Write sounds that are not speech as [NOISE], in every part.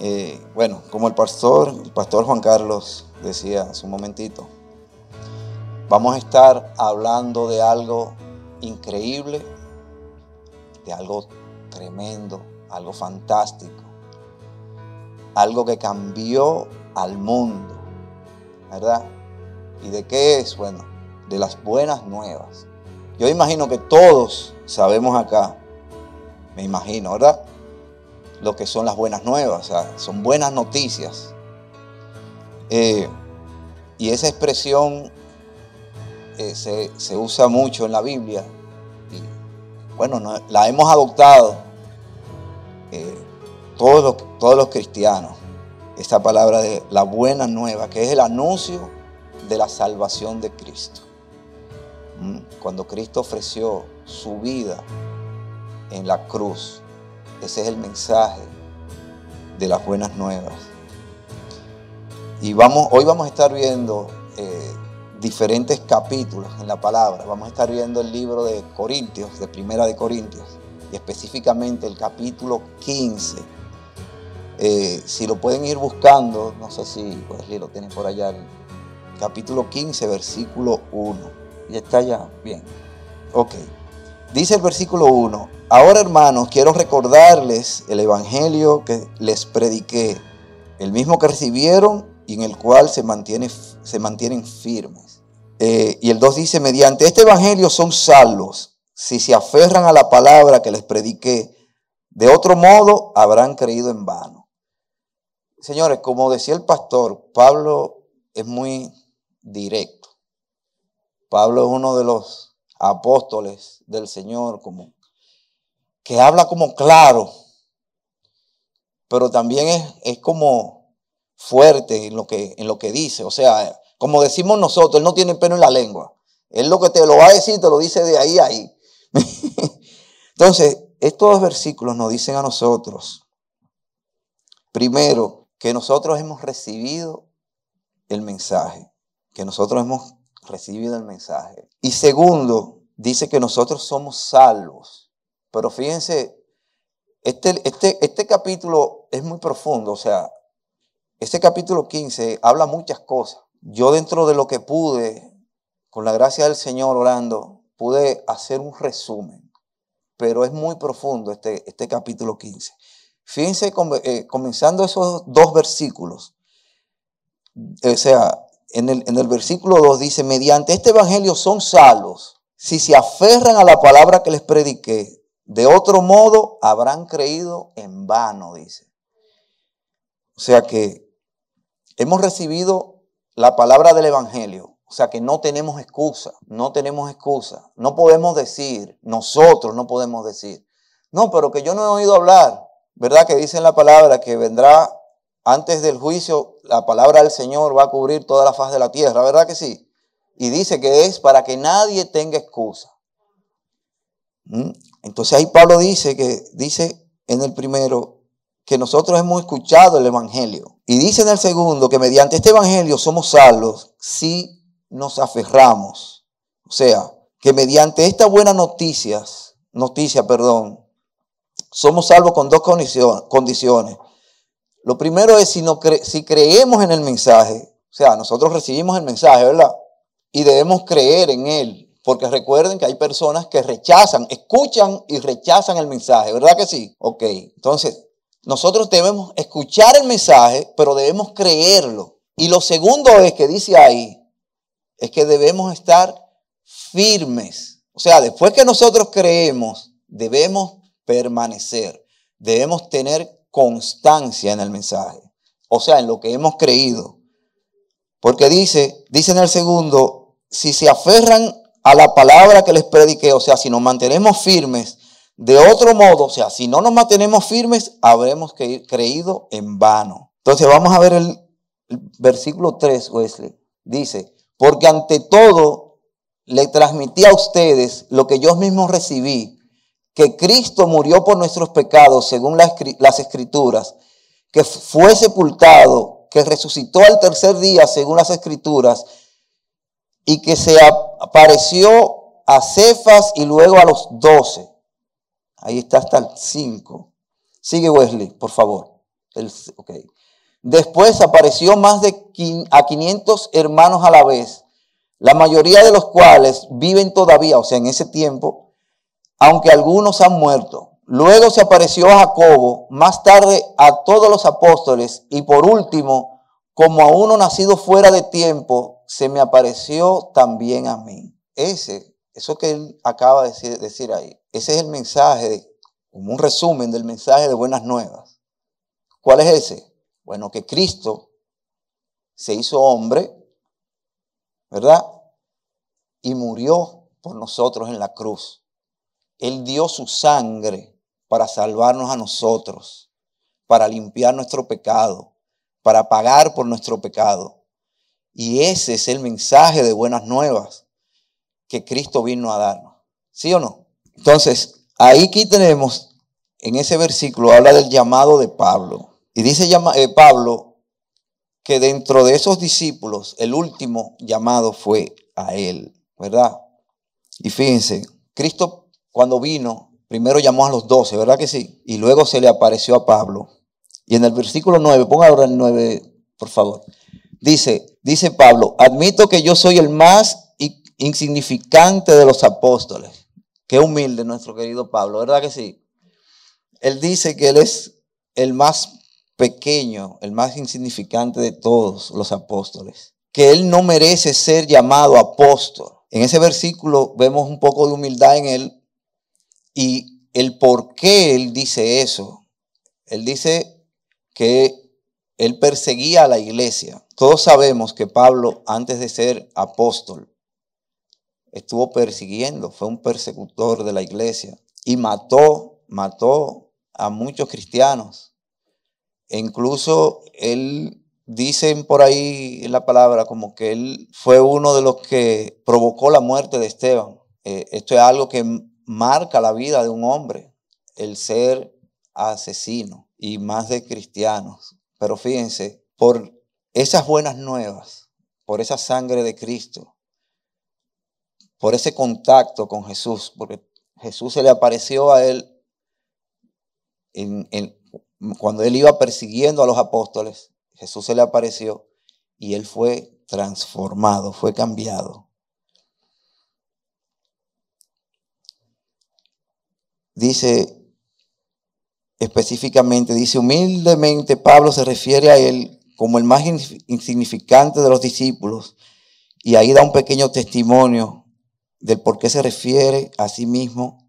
Eh, bueno, como el pastor, el pastor Juan Carlos decía hace un momentito, vamos a estar hablando de algo increíble, de algo tremendo, algo fantástico, algo que cambió al mundo, ¿verdad? ¿Y de qué es? Bueno, de las buenas nuevas. Yo imagino que todos sabemos acá, me imagino, ¿verdad? Lo que son las buenas nuevas, son buenas noticias. Eh, y esa expresión eh, se, usa mucho en la Biblia. Y, bueno, la hemos adoptado eh, todos, los, todos los cristianos. Esta palabra de la buena nueva, que es el anuncio de la salvación de Cristo. Mm, cuando Cristo ofreció su vida en la cruz, ese es el mensaje de las buenas nuevas. Y vamos, hoy vamos a estar viendo eh, diferentes capítulos en la palabra. Vamos a estar viendo el libro de Corintios, de Primera de Corintios, y específicamente el capítulo 15. Eh, si lo pueden ir buscando, no sé si Wesley lo tienen por allá, capítulo 15, versículo 1. Y está ya, bien. Ok. Dice el versículo 1, ahora hermanos, quiero recordarles el Evangelio que les prediqué, el mismo que recibieron y en el cual se, mantiene, se mantienen firmes. Eh, y el 2 dice, mediante este Evangelio son salvos, si se aferran a la palabra que les prediqué, de otro modo habrán creído en vano. Señores, como decía el pastor, Pablo es muy directo. Pablo es uno de los apóstoles del Señor, como que habla como claro, pero también es, es como fuerte en lo, que, en lo que dice. O sea, como decimos nosotros, él no tiene pelo en la lengua. Él lo que te lo va a decir, te lo dice de ahí a ahí. [LAUGHS] Entonces, estos dos versículos nos dicen a nosotros, primero, que nosotros hemos recibido el mensaje que nosotros hemos recibido el mensaje. Y segundo, dice que nosotros somos salvos. Pero fíjense, este, este, este capítulo es muy profundo, o sea, este capítulo 15 habla muchas cosas. Yo dentro de lo que pude, con la gracia del Señor orando, pude hacer un resumen, pero es muy profundo este, este capítulo 15. Fíjense, eh, comenzando esos dos versículos, o sea, en el, versículo 2 dice, mediante este evangelio son salvos si se aferran a la palabra que les prediqué. De otro modo habrán creído en vano, dice. O sea que hemos recibido la palabra del evangelio. O sea que no tenemos excusa, no tenemos excusa. No podemos decir, nosotros no podemos decir, no, pero que yo no he oído hablar. ¿Verdad que dice en la palabra que vendrá antes del juicio, la palabra del Señor va a cubrir toda la faz de la tierra, ¿verdad que sí? Y dice que es para que nadie tenga excusa. ¿Mm? Entonces ahí Pablo dice que dice en el primero que nosotros hemos escuchado el evangelio y dice en el segundo que mediante este evangelio somos salvos si nos aferramos. O sea, que mediante estas buenas noticias, noticia, perdón, somos salvos con dos condiciones. Lo primero es si, creemos en el mensaje, o sea, nosotros recibimos el mensaje, ¿verdad? Y debemos creer en él, porque recuerden que hay personas que rechazan, escuchan y rechazan el mensaje, ¿verdad que sí? Ok, entonces nosotros debemos escuchar el mensaje, pero debemos creerlo. Y lo segundo es que dice ahí, es que debemos estar firmes. O sea, después que nosotros creemos, debemos permanecer, debemos tener constancia en el mensaje, o sea, en lo que hemos creído. Porque dice, dice en el segundo, si se aferran a la palabra que les prediqué, o sea, si nos mantenemos firmes, de otro modo, o sea, si no nos mantenemos firmes, habremos creído en vano. Entonces vamos a ver el, el versículo 3, Wesley. Dice, porque ante todo le transmití a ustedes lo que yo mismo recibí, que Cristo murió por nuestros pecados según las escrituras, que fue sepultado, que resucitó al tercer día según las escrituras, y que se apareció a Cefas y luego a los doce. Ahí está hasta el cinco. Sigue Wesley, por favor. Después apareció más de a 500 hermanos a la vez, la mayoría de los cuales viven todavía, o sea, en ese tiempo, aunque algunos han muerto. Luego se apareció a Jacobo, más tarde a todos los apóstoles y por último, como a uno nacido fuera de tiempo, se me apareció también a mí. Ese, eso que él acaba de decir, ahí, ese es el mensaje, como un resumen del mensaje de buenas nuevas. ¿Cuál es ese? Bueno, que Cristo se hizo hombre, ¿verdad? Y murió por nosotros en la cruz. Él dio su sangre para salvarnos a nosotros, para limpiar nuestro pecado, para pagar por nuestro pecado. Y ese es el mensaje de buenas nuevas que Cristo vino a darnos. ¿Sí o no? Entonces, ahí aquí tenemos, en ese versículo, habla del llamado de Pablo. Y dice eh, Pablo que dentro de esos discípulos, el último llamado fue a él, ¿verdad? Y fíjense, Cristo cuando vino, primero llamó a los doce, ¿verdad que sí? Y luego se le apareció a Pablo. Y en el versículo 9, ponga ahora el 9, por favor. Dice, dice Pablo, admito que yo soy el más insignificante de los apóstoles. Qué humilde nuestro querido Pablo, ¿verdad que sí? Él dice que él es el más pequeño, el más insignificante de todos los apóstoles. Que él no merece ser llamado apóstol. En ese versículo vemos un poco de humildad en él y el por qué él dice eso. Él dice que él perseguía a la iglesia. Todos sabemos que Pablo, antes de ser apóstol, estuvo persiguiendo, fue un persecutor de la iglesia y mató, mató a muchos cristianos. E incluso él, dicen por ahí en la palabra, como que él fue uno de los que provocó la muerte de Esteban. Eh, esto es algo que marca la vida de un hombre, el ser asesino y más de cristianos. Pero fíjense, por esas buenas nuevas, por esa sangre de Cristo, por ese contacto con Jesús, porque Jesús se le apareció a él en, cuando él iba persiguiendo a los apóstoles, Jesús se le apareció y él fue transformado, fue cambiado. Dice específicamente, dice humildemente, Pablo se refiere a él como el más insignificante de los discípulos y ahí da un pequeño testimonio del por qué se refiere a sí mismo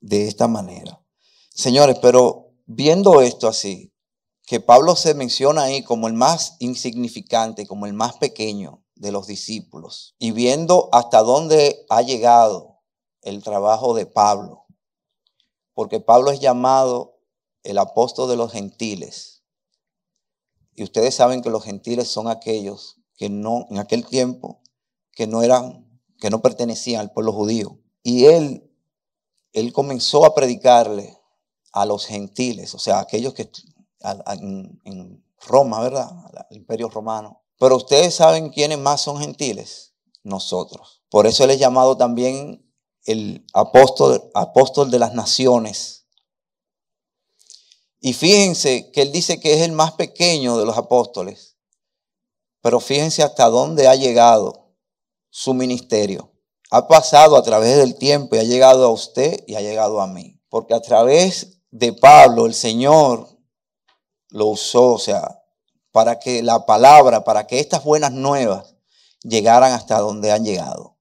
de esta manera. Señores, pero viendo esto así, que Pablo se menciona ahí como el más insignificante, como el más pequeño de los discípulos, y viendo hasta dónde ha llegado el trabajo de Pablo, porque Pablo es llamado el apóstol de los gentiles. Y ustedes saben que los gentiles son aquellos que no, en aquel tiempo, que no eran, que no pertenecían al pueblo judío. Y él, él comenzó a predicarle a los gentiles, o sea, aquellos que en, Roma, ¿verdad? El imperio romano. Pero ustedes saben quiénes más son gentiles, nosotros. Por eso él es llamado también el apóstol, apóstol de las naciones. Y fíjense que él dice que es el más pequeño de los apóstoles. Pero fíjense hasta dónde ha llegado su ministerio. Ha pasado a través del tiempo y ha llegado a usted y ha llegado a mí. Porque a través de Pablo, el Señor lo usó, o sea, para que la palabra, para que estas buenas nuevas llegaran hasta donde han llegado,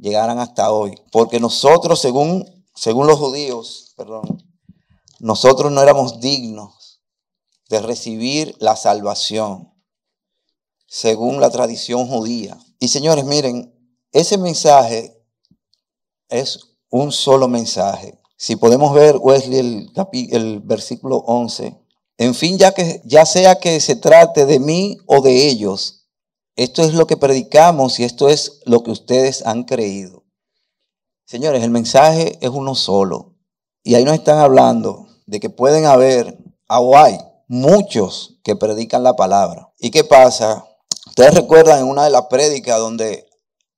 llegaran hasta hoy. Porque nosotros, según, según los judíos, perdón, nosotros no éramos dignos de recibir la salvación, según la tradición judía. Y señores, miren, ese mensaje es un solo mensaje. Si podemos ver, Wesley, el, el versículo 11. En fin, ya, que, ya sea que se trate de mí o de ellos, esto es lo que predicamos y esto es lo que ustedes han creído. Señores, el mensaje es uno solo. Y ahí nos están hablando de que pueden haber, o hay, muchos que predican la palabra. ¿Y qué pasa? Ustedes recuerdan en una de las prédicas donde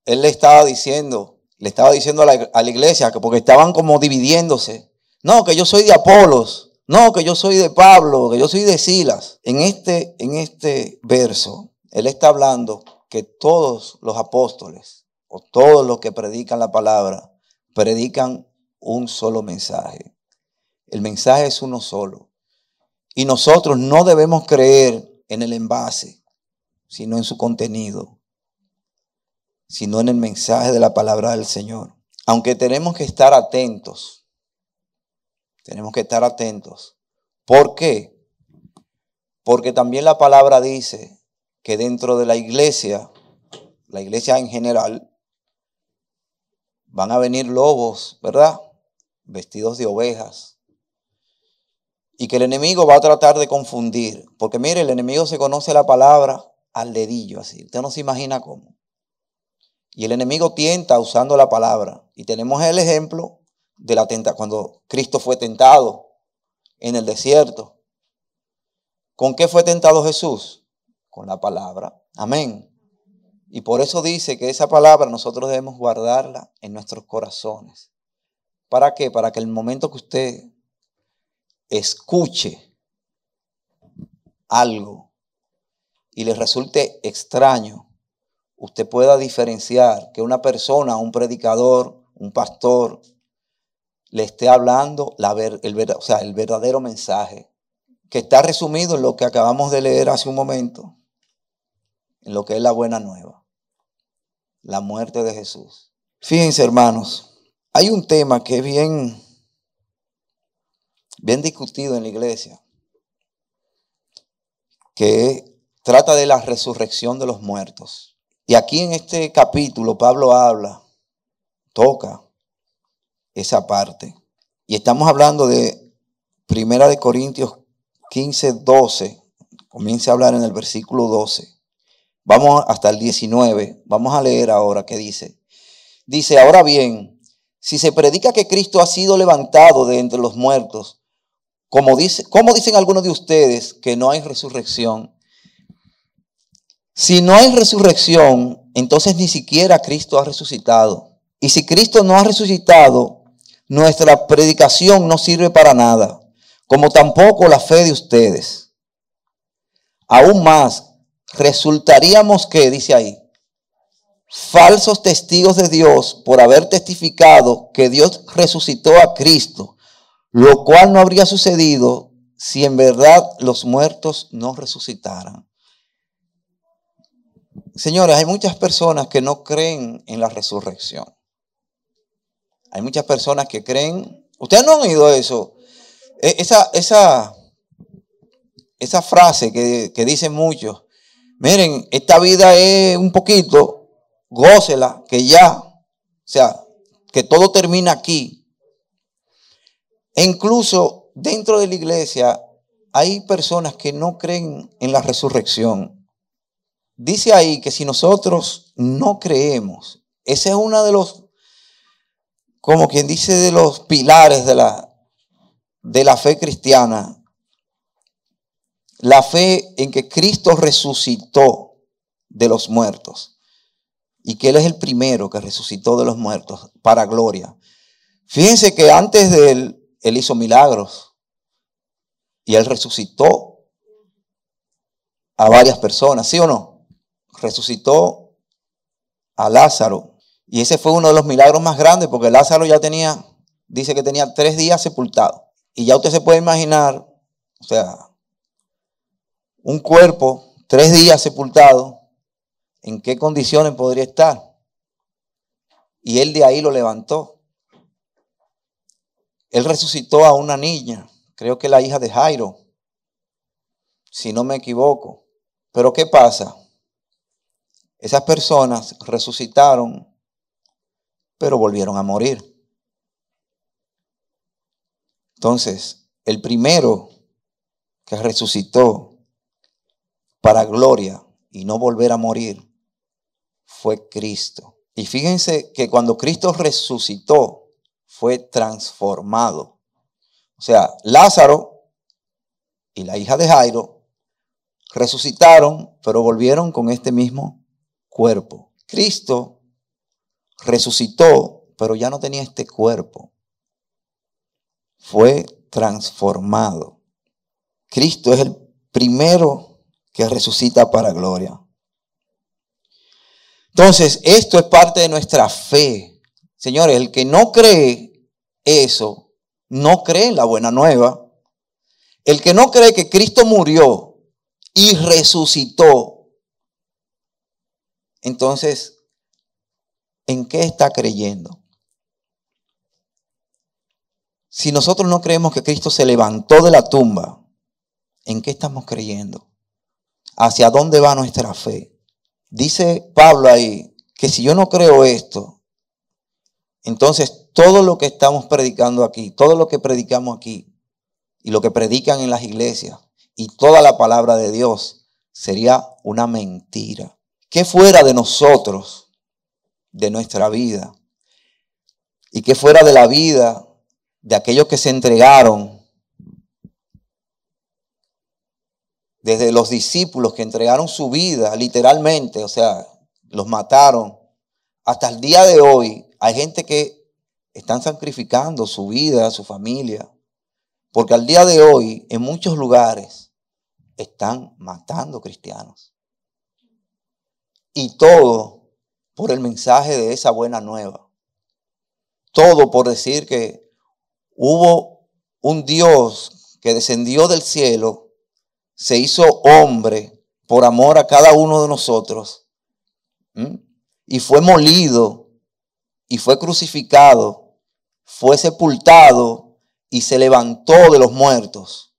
él le estaba diciendo le estaba diciendo a la, iglesia que porque estaban como dividiéndose. No, que yo soy de Apolos. No, que yo soy de Pablo, que yo soy de Silas. En este, en este verso, él está hablando que todos los apóstoles o todos los que predican la palabra predican un solo mensaje. El mensaje es uno solo. Y nosotros no debemos creer en el envase, sino en su contenido, sino en el mensaje de la palabra del Señor. Aunque tenemos que estar atentos, tenemos que estar atentos. ¿Por qué? Porque también la palabra dice que dentro de la iglesia, la iglesia en general, van a venir lobos, ¿verdad? Vestidos de ovejas. Y que el enemigo va a tratar de confundir. Porque mire, el enemigo se conoce la palabra al dedillo, así. Usted no se imagina cómo. Y el enemigo tienta usando la palabra. Y tenemos el ejemplo de la tenta cuando Cristo fue tentado en el desierto. ¿Con qué fue tentado Jesús? Con la palabra. Amén. Y por eso dice que esa palabra nosotros debemos guardarla en nuestros corazones. ¿Para qué? Para que el momento que usted escuche algo y le resulte extraño, usted pueda diferenciar que una persona, un predicador, un pastor, le esté hablando la el, o sea, el verdadero mensaje, que está resumido en lo que acabamos de leer hace un momento, en lo que es la buena nueva la muerte de Jesús. Fíjense, hermanos, hay un tema que es bien, bien discutido en la iglesia, que trata de la resurrección de los muertos. Y aquí en este capítulo Pablo habla, toca esa parte. Y estamos hablando de Primera de Corintios 15, 12. Comienza a hablar en el versículo 12. Vamos hasta el 19. Vamos a leer ahora qué dice. Dice, ahora bien, si se predica que Cristo ha sido levantado de entre los muertos, como, dice, como dicen algunos de ustedes que no hay resurrección, si no hay resurrección, entonces ni siquiera Cristo ha resucitado. Y si Cristo no ha resucitado, nuestra predicación no sirve para nada, como tampoco la fe de ustedes. Aún más, resultaríamos que, dice ahí, falsos testigos de Dios por haber testificado que Dios resucitó a Cristo, lo cual no habría sucedido si en verdad los muertos no resucitaran. Señores, hay muchas personas que no creen en la resurrección. Hay muchas personas que creen, ustedes no han oído eso, e, esa, esa, esa frase que, que dicen muchos, Miren, esta vida es un poquito, gócela, que ya, o sea, que todo termina aquí. E incluso dentro de la iglesia hay personas que no creen en la resurrección. Dice ahí que si nosotros no creemos, ese es uno de los, como quien dice, de los pilares de la, de la fe cristiana, la fe en que Cristo resucitó de los muertos y que Él es el primero que resucitó de los muertos para gloria. Fíjense que antes de Él, Él hizo milagros y Él resucitó a varias personas, ¿sí o no? Resucitó a Lázaro. Y ese fue uno de los milagros más grandes porque Lázaro ya tenía, dice que tenía tres días sepultado. Y ya usted se puede imaginar, o sea, un cuerpo tres días sepultado, ¿en qué condiciones podría estar? Y él de ahí lo levantó. Él resucitó a una niña, creo que la hija de Jairo, si no me equivoco. Pero ¿qué pasa? Esas personas resucitaron, pero volvieron a morir. Entonces, el primero que resucitó para gloria y no volver a morir fue Cristo. Y fíjense que cuando Cristo resucitó, fue transformado. O sea, Lázaro y la hija de Jairo resucitaron, pero volvieron con este mismo cuerpo. Cristo resucitó, pero ya no tenía este cuerpo. Fue transformado. Cristo es el primero que resucita para gloria. Entonces, esto es parte de nuestra fe. Señores, el que no cree eso, no cree en la buena nueva. El que no cree que Cristo murió y resucitó, entonces, ¿en qué está creyendo? Si nosotros no creemos que Cristo se levantó de la tumba, ¿en qué estamos creyendo? ¿Hacia dónde va nuestra fe? Dice Pablo ahí que si yo no creo esto, entonces todo lo que estamos predicando aquí, todo lo que predicamos aquí y lo que predican en las iglesias y toda la palabra de Dios sería una mentira. ¿Qué fuera de nosotros, de nuestra vida? Y qué fuera de la vida de aquellos que se entregaron desde los discípulos que entregaron su vida literalmente, o sea, los mataron, hasta el día de hoy hay gente que están sacrificando su vida, su familia, porque al día de hoy en muchos lugares están matando cristianos. Y todo por el mensaje de esa buena nueva. Todo por decir que hubo un Dios que descendió del cielo se hizo hombre por amor a cada uno de nosotros y fue molido y fue crucificado, fue sepultado y se levantó de los muertos.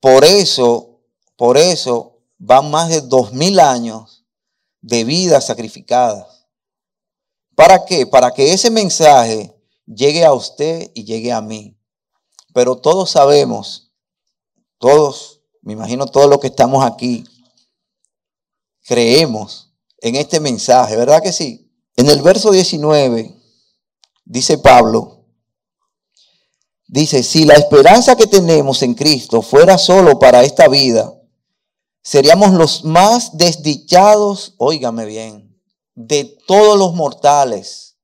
Por eso, por eso van más de dos mil años de vidas sacrificadas. ¿Para qué? Para que ese mensaje llegue a usted y llegue a mí. Pero todos sabemos, todos me imagino todos los que estamos aquí, creemos en este mensaje, ¿verdad que sí? En el verso 19 dice Pablo, dice, si la esperanza que tenemos en Cristo fuera solo para esta vida, seríamos los más desdichados, óigame bien, de todos los mortales.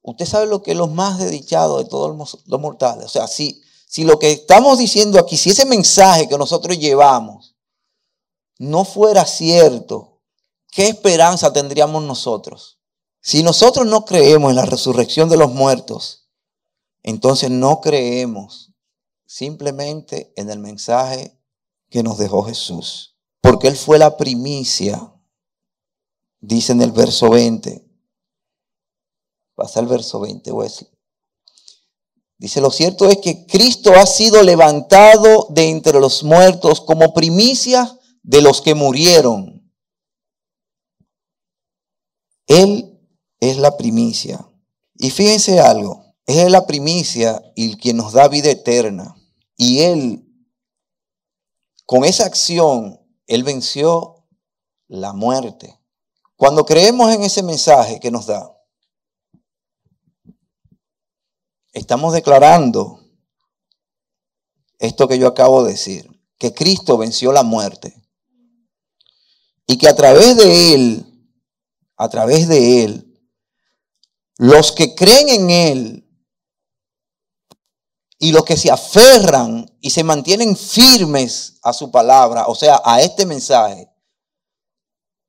Usted sabe lo que es los más desdichados de todos los mortales. O sea, si si lo que estamos diciendo aquí, si ese mensaje que nosotros llevamos no fuera cierto, ¿qué esperanza tendríamos nosotros? Si nosotros no creemos en la resurrección de los muertos, entonces no creemos simplemente en el mensaje que nos dejó Jesús. Porque Él fue la primicia, dice en el verso 20. Pasa el verso 20, Wesley. Dice, lo cierto es que Cristo ha sido levantado de entre los muertos como primicia de los que murieron. Él es la primicia. Y fíjense algo, es la primicia y quien nos da vida eterna. Y Él, con esa acción, Él venció la muerte. Cuando creemos en ese mensaje que nos da, estamos declarando esto que yo acabo de decir, que Cristo venció la muerte y que a través de Él, a través de Él, los que creen en Él y los que se aferran y se mantienen firmes a su palabra, o sea, a este mensaje,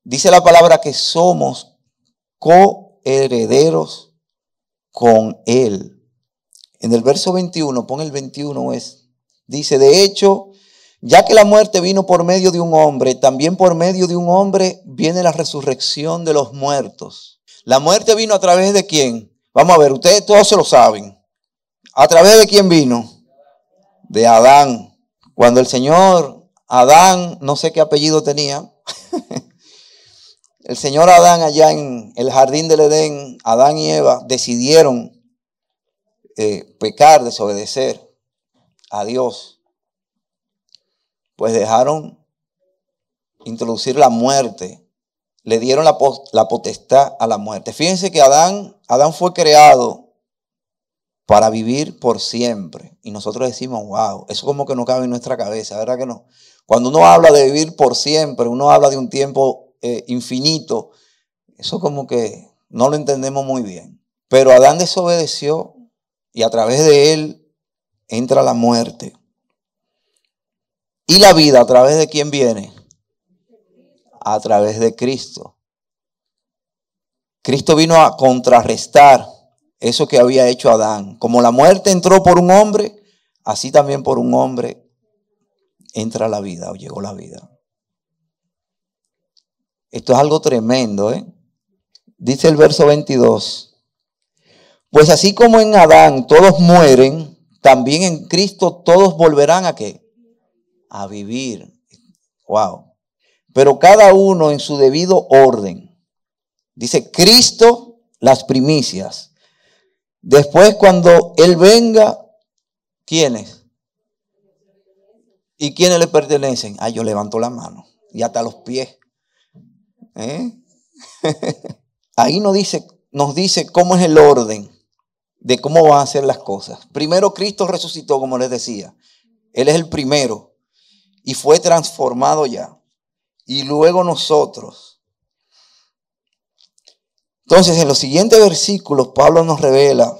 dice la palabra que somos coherederos con Él. En el verso 21, pon el 21 es, dice, de hecho, ya que la muerte vino por medio de un hombre, también por medio de un hombre viene la resurrección de los muertos. La muerte vino a través de quién? Vamos a ver, ustedes todos se lo saben. ¿A través de quién vino? De Adán. Cuando el Señor Adán, no sé qué apellido tenía, [LAUGHS] el Señor Adán allá en el jardín del Edén, Adán y Eva decidieron eh, pecar, desobedecer a Dios, pues dejaron introducir la muerte, le dieron la, potestad a la muerte. Fíjense que Adán, Adán fue creado para vivir por siempre. Y nosotros decimos, wow, eso como que no cabe en nuestra cabeza, ¿verdad que no? Cuando uno habla de vivir por siempre, uno habla de un tiempo eh, infinito, eso como que no lo entendemos muy bien. Pero Adán desobedeció y a través de él entra la muerte. Y la vida a través de quién viene? A través de Cristo. Cristo vino a contrarrestar eso que había hecho Adán. Como la muerte entró por un hombre, así también por un hombre entra la vida o llegó la vida. Esto es algo tremendo, ¿eh? Dice el verso 22. Pues así como en Adán todos mueren, también en Cristo todos volverán a qué? A vivir. Wow. Pero cada uno en su debido orden. Dice Cristo las primicias. Después cuando Él venga, ¿quiénes? ¿Y quiénes le pertenecen? Ah, yo levanto la mano y hasta los pies. ¿Eh? [LAUGHS] Ahí nos dice, nos dice cómo es el orden de cómo van a ser las cosas. Primero Cristo resucitó, como les decía. Él es el primero y fue transformado ya. Y luego nosotros. Entonces, en los siguientes versículos, Pablo nos revela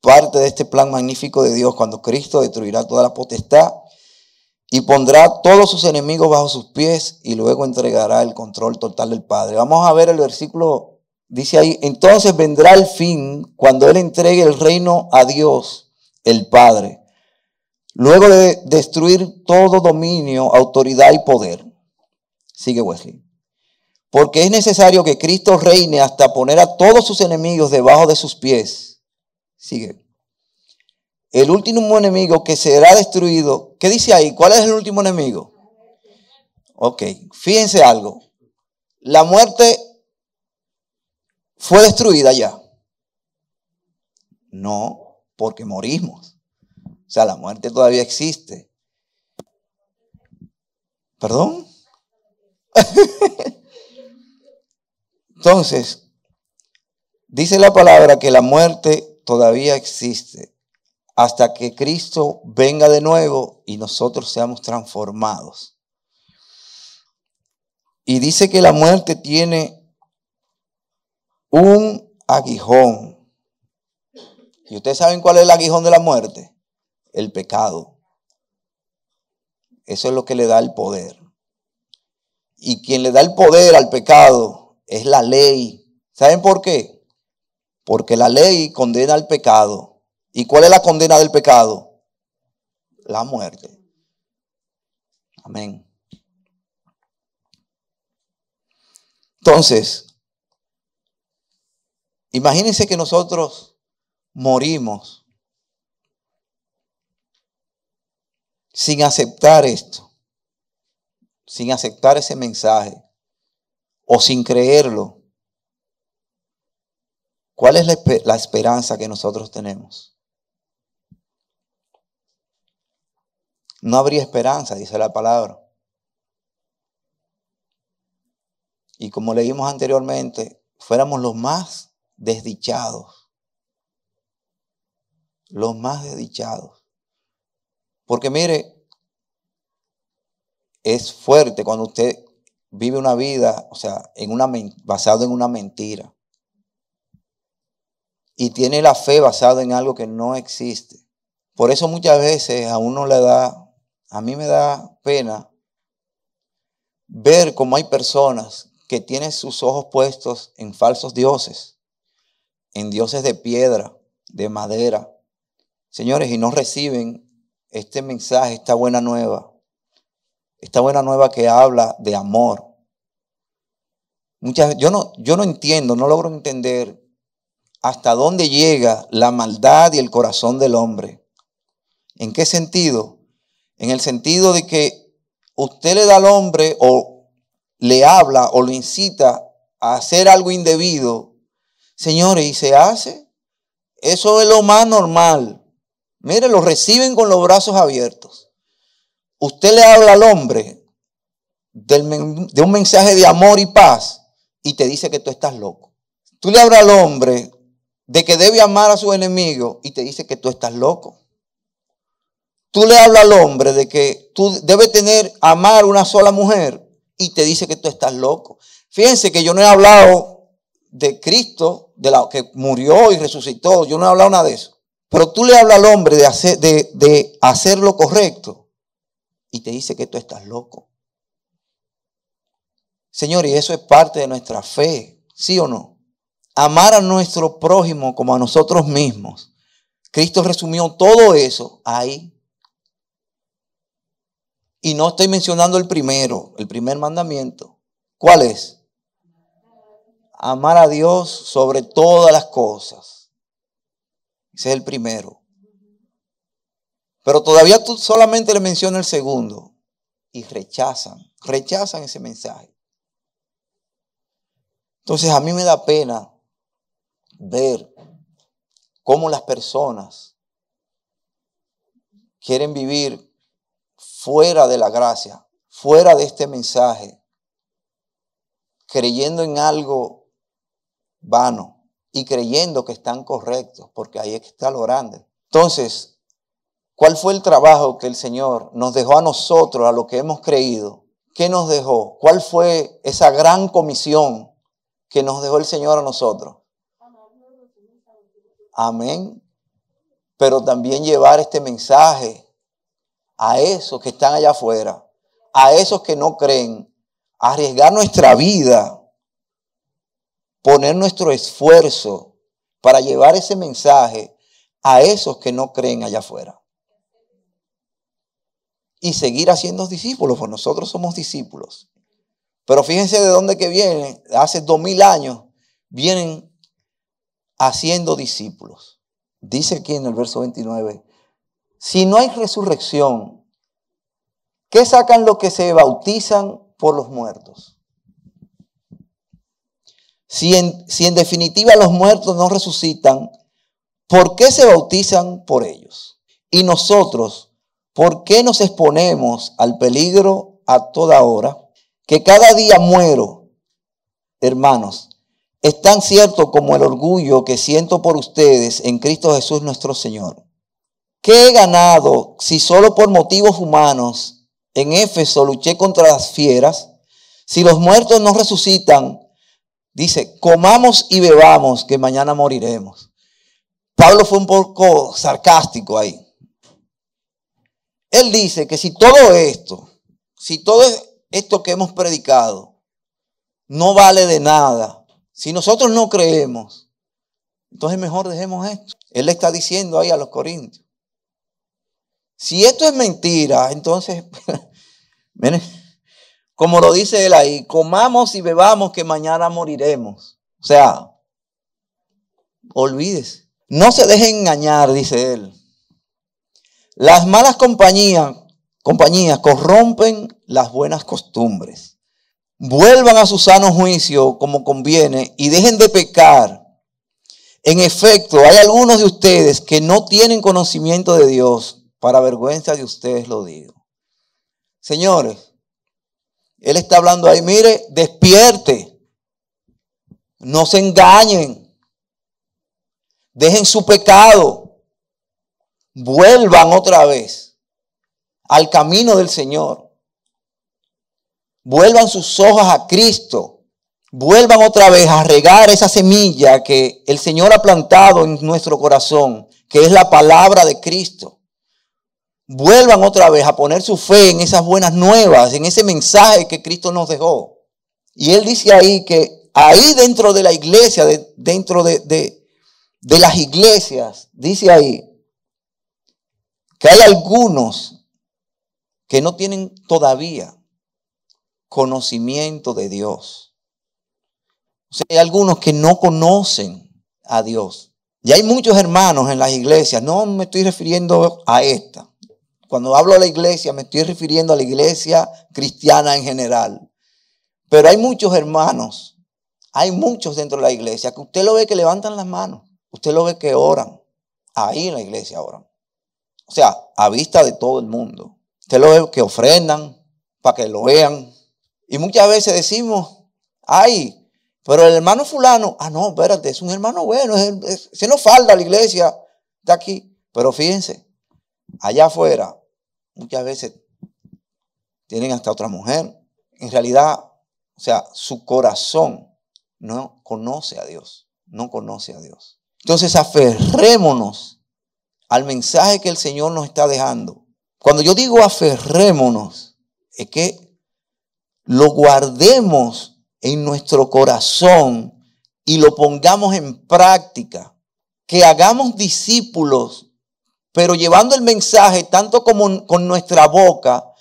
parte de este plan magnífico de Dios cuando Cristo destruirá toda la potestad y pondrá todos sus enemigos bajo sus pies y luego entregará el control total del Padre. Vamos a ver el versículo, dice ahí, entonces vendrá el fin cuando Él entregue el reino a Dios, el Padre, luego de destruir todo dominio, autoridad y poder. Sigue Wesley. Porque es necesario que Cristo reine hasta poner a todos sus enemigos debajo de sus pies. Sigue el último enemigo que será destruido. ¿Qué dice ahí? ¿Cuál es el último enemigo? Ok, fíjense algo. La muerte fue destruida ya. No, porque morimos. O sea, la muerte todavía existe. ¿Perdón? [LAUGHS] Entonces, dice la palabra que la muerte todavía existe hasta que Cristo venga de nuevo y nosotros seamos transformados. Y dice que la muerte tiene un aguijón. ¿Y ustedes saben cuál es el aguijón de la muerte? El pecado. Eso es lo que le da el poder. Y quien le da el poder al pecado es la ley. ¿Saben por qué? Porque la ley condena al pecado ¿Y cuál es la condena del pecado? La muerte. Amén. Entonces, imagínense que nosotros morimos sin aceptar esto, sin aceptar ese mensaje o sin creerlo. ¿Cuál es la, esperanza que nosotros tenemos? no habría esperanza, dice la palabra. Y como leímos anteriormente, fuéramos los más desdichados. Los más desdichados. Porque mire, es fuerte cuando usted vive una vida, o sea, en una, basado en una mentira. Y tiene la fe basada en algo que no existe. Por eso muchas veces a uno le da a mí me da pena ver cómo hay personas que tienen sus ojos puestos en falsos dioses, en dioses de piedra, de madera. Señores, y no reciben este mensaje, esta buena nueva, esta buena nueva que habla de amor. Muchas, yo, no, yo no entiendo, no logro entender hasta dónde llega la maldad y el corazón del hombre. ¿En qué sentido? en el sentido de que usted le da al hombre o le habla o lo incita a hacer algo indebido, señores, y se hace. Eso es lo más normal. Mire, lo reciben con los brazos abiertos. Usted le habla al hombre de un mensaje de amor y paz y te dice que tú estás loco. Tú le hablas al hombre de que debe amar a su enemigo y te dice que tú estás loco. Tú le hablas al hombre de que tú debes tener, amar una sola mujer y te dice que tú estás loco. Fíjense que yo no he hablado de Cristo, de la que murió y resucitó. Yo no he hablado nada de eso. Pero tú le hablas al hombre de hacer, de, de hacer lo correcto y te dice que tú estás loco. Señor, y eso es parte de nuestra fe, ¿sí o no? Amar a nuestro prójimo como a nosotros mismos. Cristo resumió todo eso ahí. Y no estoy mencionando el primero, el primer mandamiento. ¿Cuál es? Amar a Dios sobre todas las cosas. Ese es el primero. Pero todavía tú solamente le mencionas el segundo. Y rechazan, rechazan ese mensaje. Entonces a mí me da pena ver cómo las personas quieren vivir fuera de la gracia, fuera de este mensaje, creyendo en algo vano y creyendo que están correctos, porque ahí está lo grande. Entonces, ¿cuál fue el trabajo que el Señor nos dejó a nosotros, a lo que hemos creído? ¿Qué nos dejó? ¿Cuál fue esa gran comisión que nos dejó el Señor a nosotros? Amén. Pero también llevar este mensaje a esos que están allá afuera, a esos que no creen, arriesgar nuestra vida, poner nuestro esfuerzo para llevar ese mensaje a esos que no creen allá afuera. Y seguir haciendo discípulos, porque nosotros somos discípulos. Pero fíjense de dónde que vienen, hace dos mil años, vienen haciendo discípulos. Dice aquí en el verso 29, si no hay resurrección, ¿qué sacan los que se bautizan por los muertos? Si en, si en definitiva los muertos no resucitan, ¿por qué se bautizan por ellos? Y nosotros, ¿por qué nos exponemos al peligro a toda hora? Que cada día muero, hermanos, es tan cierto como el orgullo que siento por ustedes en Cristo Jesús nuestro Señor. ¿Qué he ganado si solo por motivos humanos en Éfeso luché contra las fieras? Si los muertos no resucitan, dice, comamos y bebamos que mañana moriremos. Pablo fue un poco sarcástico ahí. Él dice que si todo esto, si todo esto que hemos predicado no vale de nada, si nosotros no creemos, entonces mejor dejemos esto. Él le está diciendo ahí a los corintios. Si esto es mentira, entonces, [LAUGHS] miren, como lo dice él ahí, comamos y bebamos que mañana moriremos. O sea, olvídese. No se dejen engañar, dice él. Las malas compañías, compañías corrompen las buenas costumbres vuelvan a su sano juicio como conviene y dejen de pecar. En efecto, hay algunos de ustedes que no tienen conocimiento de Dios. Para vergüenza de ustedes lo digo. Señores, Él está hablando ahí, mire, despierte. No se engañen. Dejen su pecado. Vuelvan otra vez al camino del Señor. Vuelvan sus ojos a Cristo. Vuelvan otra vez a regar esa semilla que el Señor ha plantado en nuestro corazón, que es la palabra de Cristo. Vuelvan otra vez a poner su fe en esas buenas nuevas, en ese mensaje que Cristo nos dejó. Y Él dice ahí que ahí dentro de la iglesia, dentro de, de las iglesias, dice ahí que hay algunos que no tienen todavía conocimiento de Dios. O sea, hay algunos que no conocen a Dios. Y hay muchos hermanos en las iglesias, no me estoy refiriendo a esta. Cuando hablo de la iglesia, me estoy refiriendo a la iglesia cristiana en general. Pero hay muchos hermanos, hay muchos dentro de la iglesia que usted lo ve que levantan las manos, usted lo ve que oran. Ahí en la iglesia oran. O sea, a vista de todo el mundo. Usted lo ve que ofrendan para que lo vean, y muchas veces decimos, ay, pero el hermano fulano, ah, no, espérate, es un hermano bueno, se nos falta la iglesia, está aquí. Pero fíjense, allá afuera, muchas veces tienen hasta otra mujer. En realidad, o sea, su corazón no conoce a Dios, no conoce a Dios. Entonces aferrémonos al mensaje que el Señor nos está dejando. Cuando yo digo aferrémonos, es que lo guardemos en nuestro corazón y lo pongamos en práctica. Que hagamos discípulos, pero llevando el mensaje tanto como con nuestra boca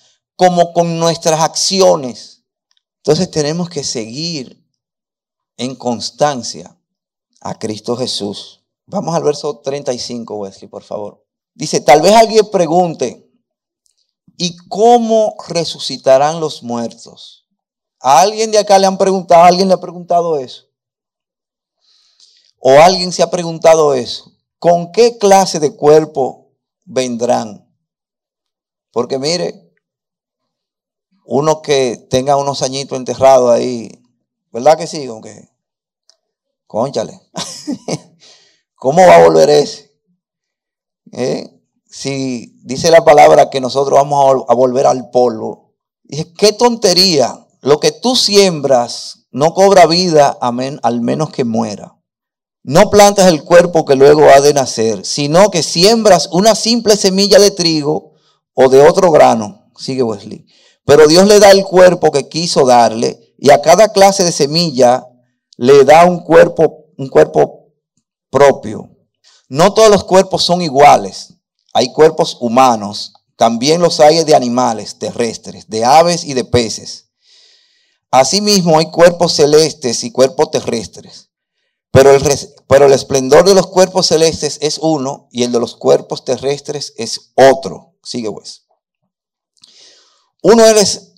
como con nuestras acciones. Entonces tenemos que seguir en constancia a Cristo Jesús. Vamos al verso 35, Wesley, por favor. Dice, tal vez alguien pregunte, ¿y cómo resucitarán los muertos? ¿A alguien de acá le han preguntado, alguien le ha preguntado eso? ¿O alguien se ha preguntado eso? ¿Con qué clase de cuerpo vendrán? Porque mire, uno que tenga unos añitos enterrados ahí, ¿verdad que sí? Aunque, conchale, [LAUGHS] ¿cómo va a volver ese? ¿Eh? Si dice la palabra que nosotros vamos a, volver al polvo, dije, qué tontería, lo que tú siembras no cobra vida al menos que muera. No plantas el cuerpo que luego ha de nacer, sino que siembras una simple semilla de trigo o de otro grano. Sigue Wesley. Pero Dios le da el cuerpo que quiso darle y a cada clase de semilla le da un cuerpo, un cuerpo propio. No todos los cuerpos son iguales. Hay cuerpos humanos, también los hay de animales terrestres, de aves y de peces. Asimismo hay cuerpos celestes y cuerpos terrestres. Pero el, pero el esplendor de los cuerpos celestes es uno y el de los cuerpos terrestres es otro. Sigue pues. Uno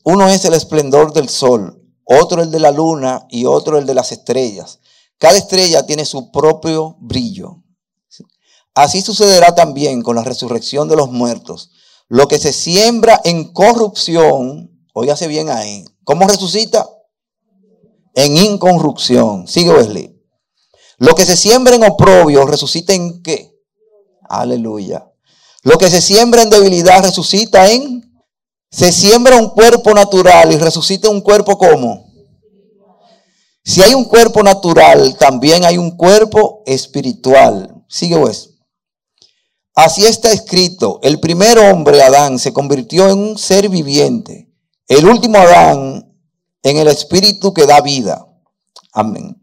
uno es el esplendor del sol, otro el de la luna y otro el de las estrellas. Cada estrella tiene su propio brillo. Así sucederá también con la resurrección de los muertos. Lo que se siembra en corrupción, óigase bien ahí, ¿cómo resucita? En incorrupción. Sigue Wesley. Lo que se siembra en oprobio, resucita en qué? Aleluya. Lo que se siembra en debilidad, resucita en se siembra un cuerpo natural y resucita un cuerpo como. Si hay un cuerpo natural, también hay un cuerpo espiritual. Sigue pues. Así está escrito, el primer hombre, Adán, se convirtió en un ser viviente. El último Adán, en el espíritu que da vida. Amén.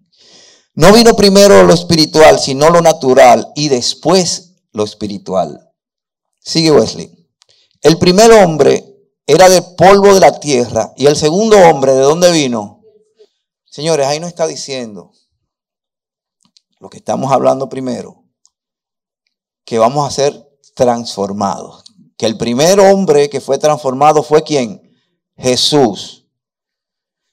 No vino primero lo espiritual, sino lo natural, y después lo espiritual. Sigue Wesley. El primer hombre era de polvo de la tierra. Y el segundo hombre, ¿de dónde vino? Señores, ahí no está diciendo lo que estamos hablando primero, que vamos a ser transformados. Que el primer hombre que fue transformado fue quién? Jesús.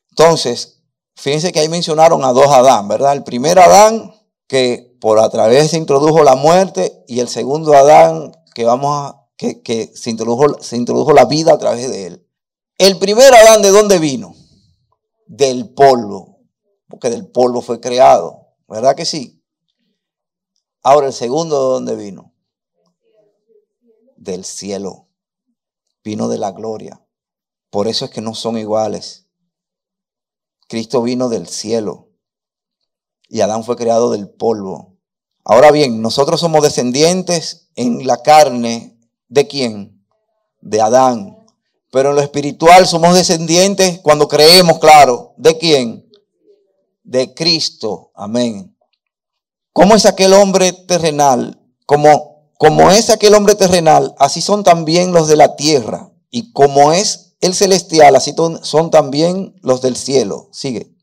Entonces, fíjense que ahí mencionaron a dos Adán, ¿verdad? El primer Adán que por a través se introdujo la muerte y el segundo Adán que vamos a que, se, introdujo, se introdujo la vida a través de él. El primer Adán, ¿de dónde vino? Del polvo, porque del polvo fue creado, ¿verdad que sí? Ahora el segundo, ¿de dónde vino? Del cielo. Vino de la gloria. Por eso es que no son iguales. Cristo vino del cielo y Adán fue creado del polvo. Ahora bien, nosotros somos descendientes en la carne ¿De quién? De Adán. Pero en lo espiritual somos descendientes cuando creemos, claro. ¿De quién? De Cristo. Amén. ¿Cómo es aquel hombre terrenal? Como, como es aquel hombre terrenal, así son también los de la tierra. Y como es el celestial, así son también los del cielo. Sigue.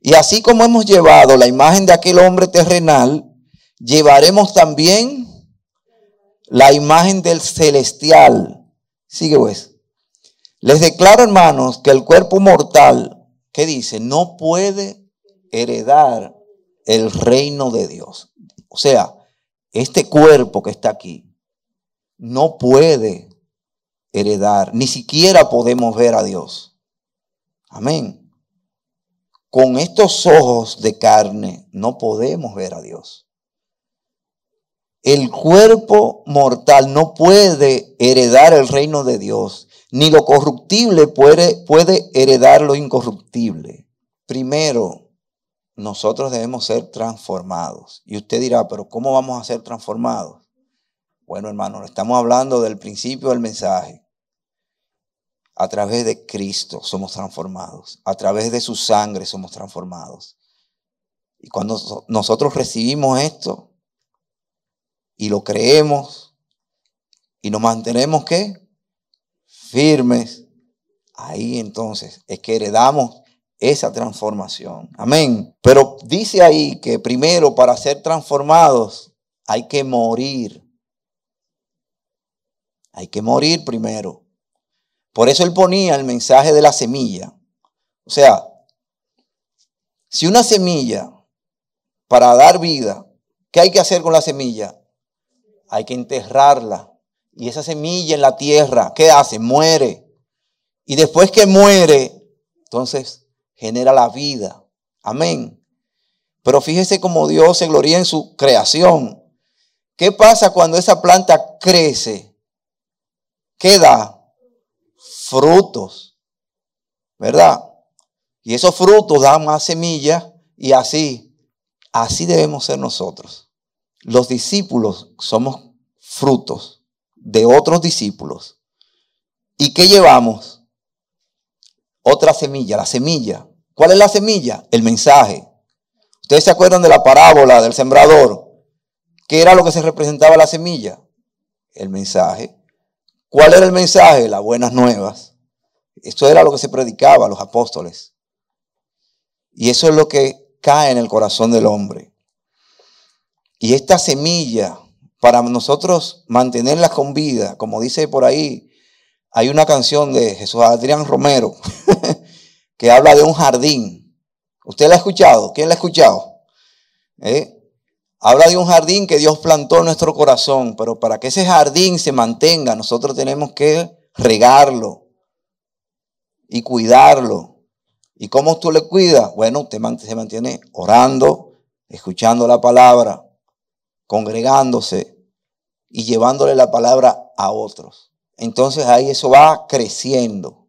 Y así como hemos llevado la imagen de aquel hombre terrenal, llevaremos también la imagen del celestial. Sigue pues. Les declaro, hermanos, que el cuerpo mortal, ¿qué dice? No puede heredar el reino de Dios. O sea, este cuerpo que está aquí no puede heredar, ni siquiera podemos ver a Dios. Amén. Con estos ojos de carne no podemos ver a Dios. El cuerpo mortal no puede heredar el reino de Dios, ni lo corruptible puede, puede heredar lo incorruptible. Primero, nosotros debemos ser transformados. Y usted dirá, pero ¿cómo vamos a ser transformados? Bueno, hermano, estamos hablando del principio del mensaje. A través de Cristo somos transformados. A través de su sangre somos transformados. Y cuando nosotros recibimos esto y lo creemos y nos mantenemos ¿qué? firmes, ahí entonces es que heredamos esa transformación. Amén. Pero dice ahí que primero para ser transformados hay que morir. Hay que morir primero. Por eso él ponía el mensaje de la semilla. O sea, si una semilla para dar vida, ¿qué hay que hacer con la semilla? Hay que enterrarla. Y esa semilla en la tierra, ¿qué hace? Muere. Y después que muere, entonces genera la vida. Amén. Pero fíjese cómo Dios se gloria en su creación. ¿Qué pasa cuando esa planta crece? ¿Qué da? Frutos. ¿Verdad? Y esos frutos dan más semillas y así, así debemos ser nosotros. Los discípulos somos frutos de otros discípulos. ¿Y qué llevamos? Otra semilla, la semilla. ¿Cuál es la semilla? El mensaje. Ustedes se acuerdan de la parábola del sembrador. ¿Qué era lo que se representaba la semilla? El mensaje. ¿Cuál era el mensaje? Las buenas nuevas. Esto era lo que se predicaba a los apóstoles. Y eso es lo que cae en el corazón del hombre. Y esta semilla, para nosotros mantenerla con vida, como dice por ahí, hay una canción de Jesús Adrián Romero [LAUGHS] que habla de un jardín. ¿Usted la ha escuchado? ¿Quién la ha escuchado? ¿Eh? Habla de un jardín que Dios plantó en nuestro corazón, pero para que ese jardín se mantenga, nosotros tenemos que regarlo y cuidarlo. ¿Y cómo tú le cuidas? Bueno, usted se mantiene orando, escuchando la palabra, congregándose y llevándole la palabra a otros. Entonces ahí eso va creciendo.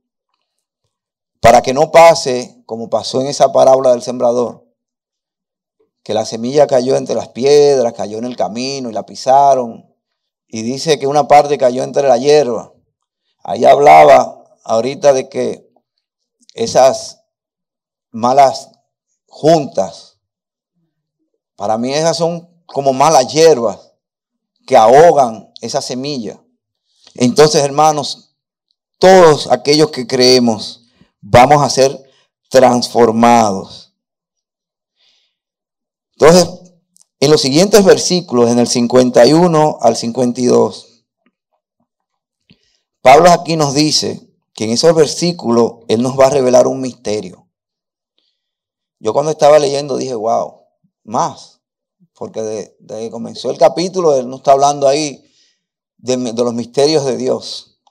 Para que no pase como pasó en esa parábola del sembrador, que la semilla cayó entre las piedras, cayó en el camino y la pisaron. Y dice que una parte cayó entre la hierba. Ahí hablaba ahorita de que esas malas juntas, para mí esas son como malas hierbas que ahogan esa semilla. Entonces, hermanos, todos aquellos que creemos vamos a ser transformados. Entonces, en los siguientes versículos, en el 51 al 52, Pablo aquí nos dice que en esos versículos Él nos va a revelar un misterio. Yo cuando estaba leyendo dije, wow, más, porque desde que comenzó el capítulo Él nos está hablando ahí de, de los misterios de Dios.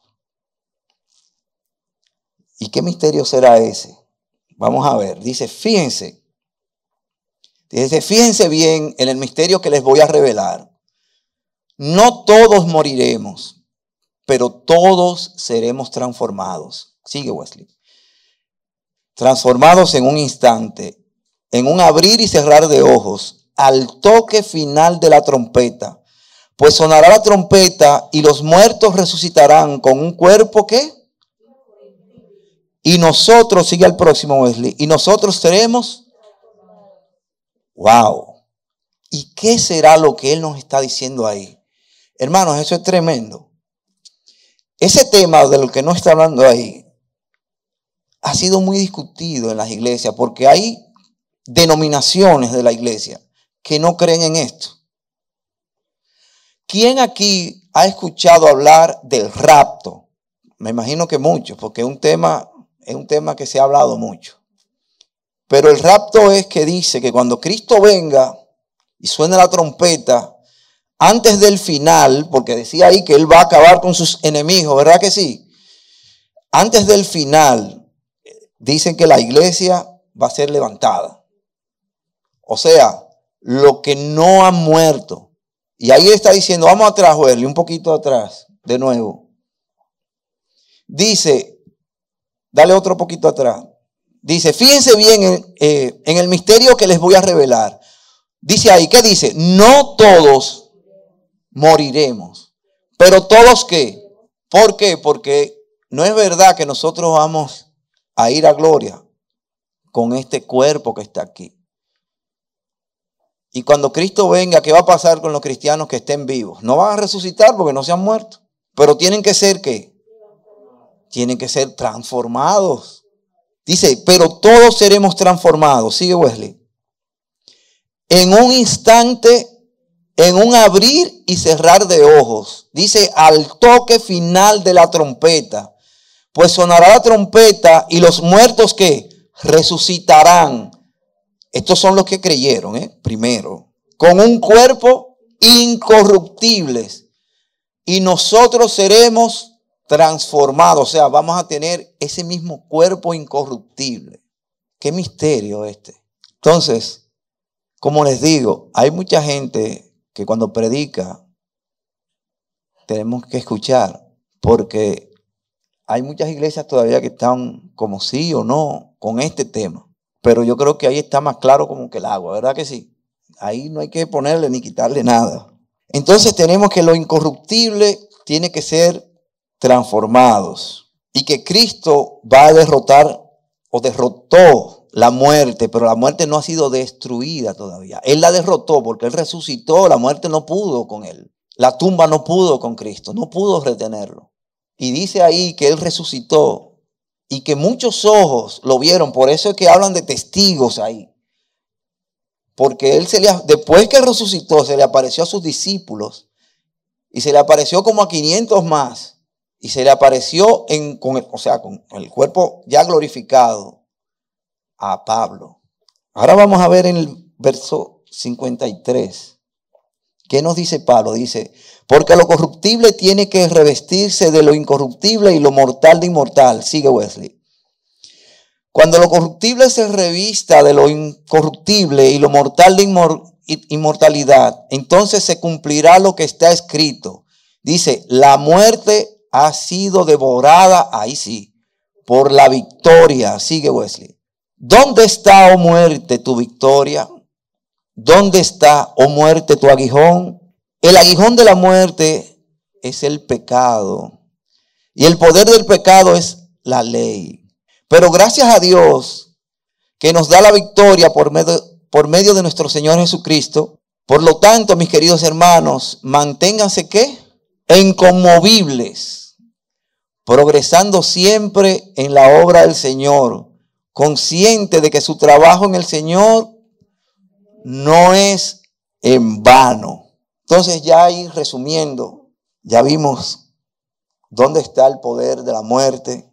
¿Y qué misterio será ese? Vamos a ver, dice, fíjense, Dice, fíjense bien en el misterio que les voy a revelar. No todos moriremos, pero todos seremos transformados. Sigue Wesley. Transformados en un instante, en un abrir y cerrar de ojos, al toque final de la trompeta. Pues sonará la trompeta y los muertos resucitarán con un cuerpo que... Y nosotros, sigue al próximo Wesley, y nosotros seremos Wow. ¿Y qué será lo que Él nos está diciendo ahí? Hermanos, eso es tremendo. Ese tema de lo que no está hablando ahí ha sido muy discutido en las iglesias porque hay denominaciones de la iglesia que no creen en esto. ¿Quién aquí ha escuchado hablar del rapto? Me imagino que muchos, porque es un tema, es un tema que se ha hablado mucho. Pero el rapto es que dice que cuando Cristo venga y suene la trompeta, antes del final, porque decía ahí que Él va a acabar con sus enemigos, ¿verdad que sí? Antes del final, dicen que la iglesia va a ser levantada. O sea, lo que no ha muerto. Y ahí está diciendo, vamos atrás, Werly, un poquito atrás, de nuevo. Dice, dale otro poquito atrás. Dice, fíjense bien eh, en, el misterio que les voy a revelar. Dice ahí, ¿qué dice? No todos moriremos. Pero todos qué? ¿Por qué? Porque no es verdad que nosotros vamos a ir a gloria con este cuerpo que está aquí. Y cuando Cristo venga, ¿qué va a pasar con los cristianos que estén vivos? No van a resucitar porque no se han muerto. Pero tienen que ser qué? Tienen que ser transformados. Dice, pero todos seremos transformados. Sigue Wesley. En un instante, en un abrir y cerrar de ojos. Dice, al toque final de la trompeta. Pues sonará la trompeta y los muertos que resucitarán estos son los que creyeron, ¿eh? primero, con un cuerpo incorruptibles. Y nosotros seremos transformados, o sea, vamos a tener ese mismo cuerpo incorruptible. Qué misterio este. Entonces, como les digo, hay mucha gente que cuando predica tenemos que escuchar, porque hay muchas iglesias todavía que están como sí o no con este tema. Pero yo creo que ahí está más claro como que el agua, ¿verdad que sí? Ahí no hay que ponerle ni quitarle nada. Entonces tenemos que lo incorruptible tiene que ser transformados y que Cristo va a derrotar o derrotó la muerte, pero la muerte no ha sido destruida todavía. Él la derrotó porque Él resucitó, la muerte no pudo con Él. La tumba no pudo con Cristo, no pudo retenerlo. Y dice ahí que Él resucitó y que muchos ojos lo vieron. Por eso es que hablan de testigos ahí. Porque él se le, después que resucitó, se le apareció a sus discípulos y se le apareció como a 500 más y se le apareció en, con el, o sea, con el cuerpo ya glorificado a Pablo. Ahora vamos a ver en el verso 53. ¿Qué nos dice Pablo? Dice, porque lo corruptible tiene que revestirse de lo incorruptible y lo mortal de inmortal. Sigue Wesley. Cuando lo corruptible se revista de lo incorruptible y lo mortal de inmortalidad, entonces se cumplirá lo que está escrito. Dice, la muerte ha sido devorada, ahí sí, por la victoria. Sigue Wesley. ¿Dónde está, oh muerte, tu victoria? ¿Dónde está, oh muerte, tu aguijón? El aguijón de la muerte es el pecado. Y el poder del pecado es la ley. Pero gracias a Dios que nos da la victoria por medio, por medio de nuestro Señor Jesucristo. Por lo tanto, mis queridos hermanos, manténganse qué? Inconmovibles, progresando siempre en la obra del Señor, consciente de que su trabajo en el Señor no es en vano. Entonces ya ahí resumiendo, ya vimos dónde está el poder de la muerte,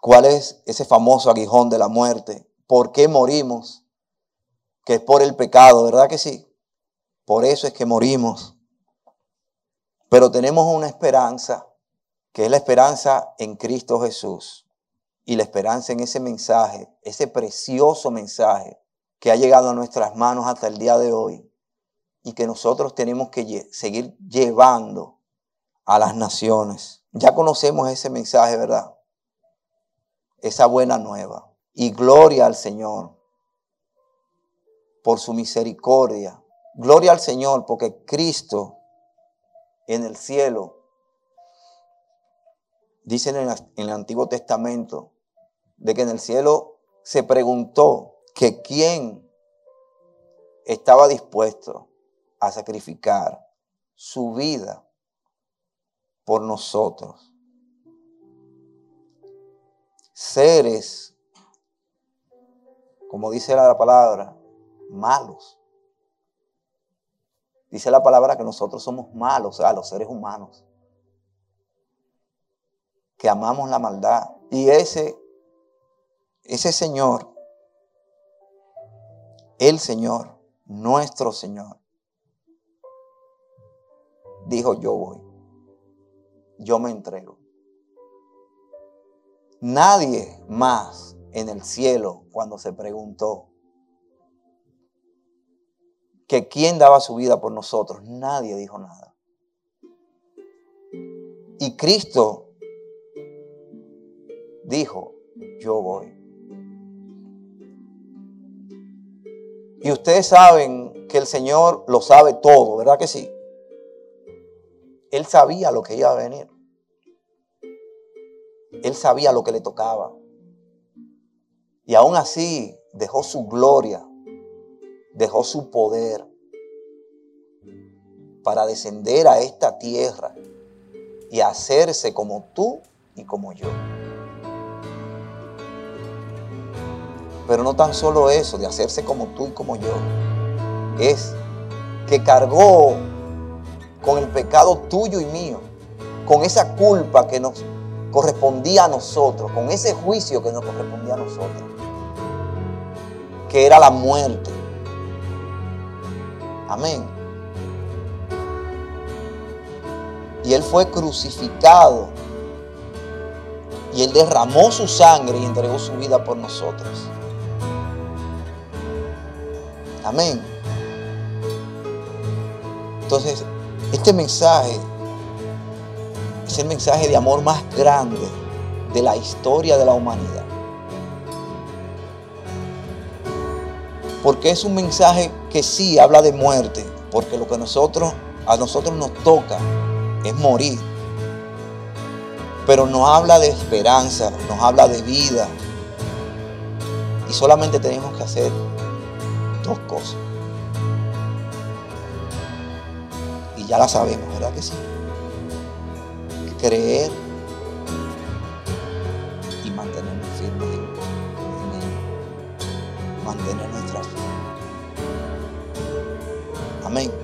cuál es ese famoso aguijón de la muerte, por qué morimos, que es por el pecado, ¿verdad que sí? Por eso es que morimos. Pero tenemos una esperanza, que es la esperanza en Cristo Jesús. Y la esperanza en ese mensaje, ese precioso mensaje que ha llegado a nuestras manos hasta el día de hoy y que nosotros tenemos que seguir llevando a las naciones. Ya conocemos ese mensaje, ¿verdad? Esa buena nueva. Y gloria al Señor por su misericordia. Gloria al Señor porque Cristo en el cielo, dicen en, el Antiguo Testamento, de que en el cielo se preguntó que quién estaba dispuesto a sacrificar su vida por nosotros. Seres, como dice la palabra, malos. Dice la palabra que nosotros somos malos, sea, los seres humanos, que amamos la maldad. Y ese, ese Señor, el Señor, nuestro Señor, dijo, yo voy. Yo me entrego. Nadie más en el cielo cuando se preguntó que quién daba su vida por nosotros, nadie dijo nada. Y Cristo dijo, yo voy. Y ustedes saben que el Señor lo sabe todo, ¿verdad que sí? Él sabía lo que iba a venir. Él sabía lo que le tocaba. Y aún así dejó su gloria, dejó su poder para descender a esta tierra y hacerse como tú y como yo. Pero no tan solo eso, de hacerse como tú y como yo, es que cargó con el pecado tuyo y mío, con esa culpa que nos correspondía a nosotros, con ese juicio que nos correspondía a nosotros, que era la muerte. Amén. Y Él fue crucificado y Él derramó su sangre y entregó su vida por nosotros. Amén. Entonces, este mensaje es el mensaje de amor más grande de la historia de la humanidad. Porque es un mensaje que sí habla de muerte, porque lo que a nosotros nos toca es morir. Pero nos habla de esperanza, nos habla de vida. Y solamente tenemos que hacer dos cosas. Y ya la sabemos, ¿verdad que sí? Creer y mantenernos firmes en, en Mantener nuestra fe. Amén.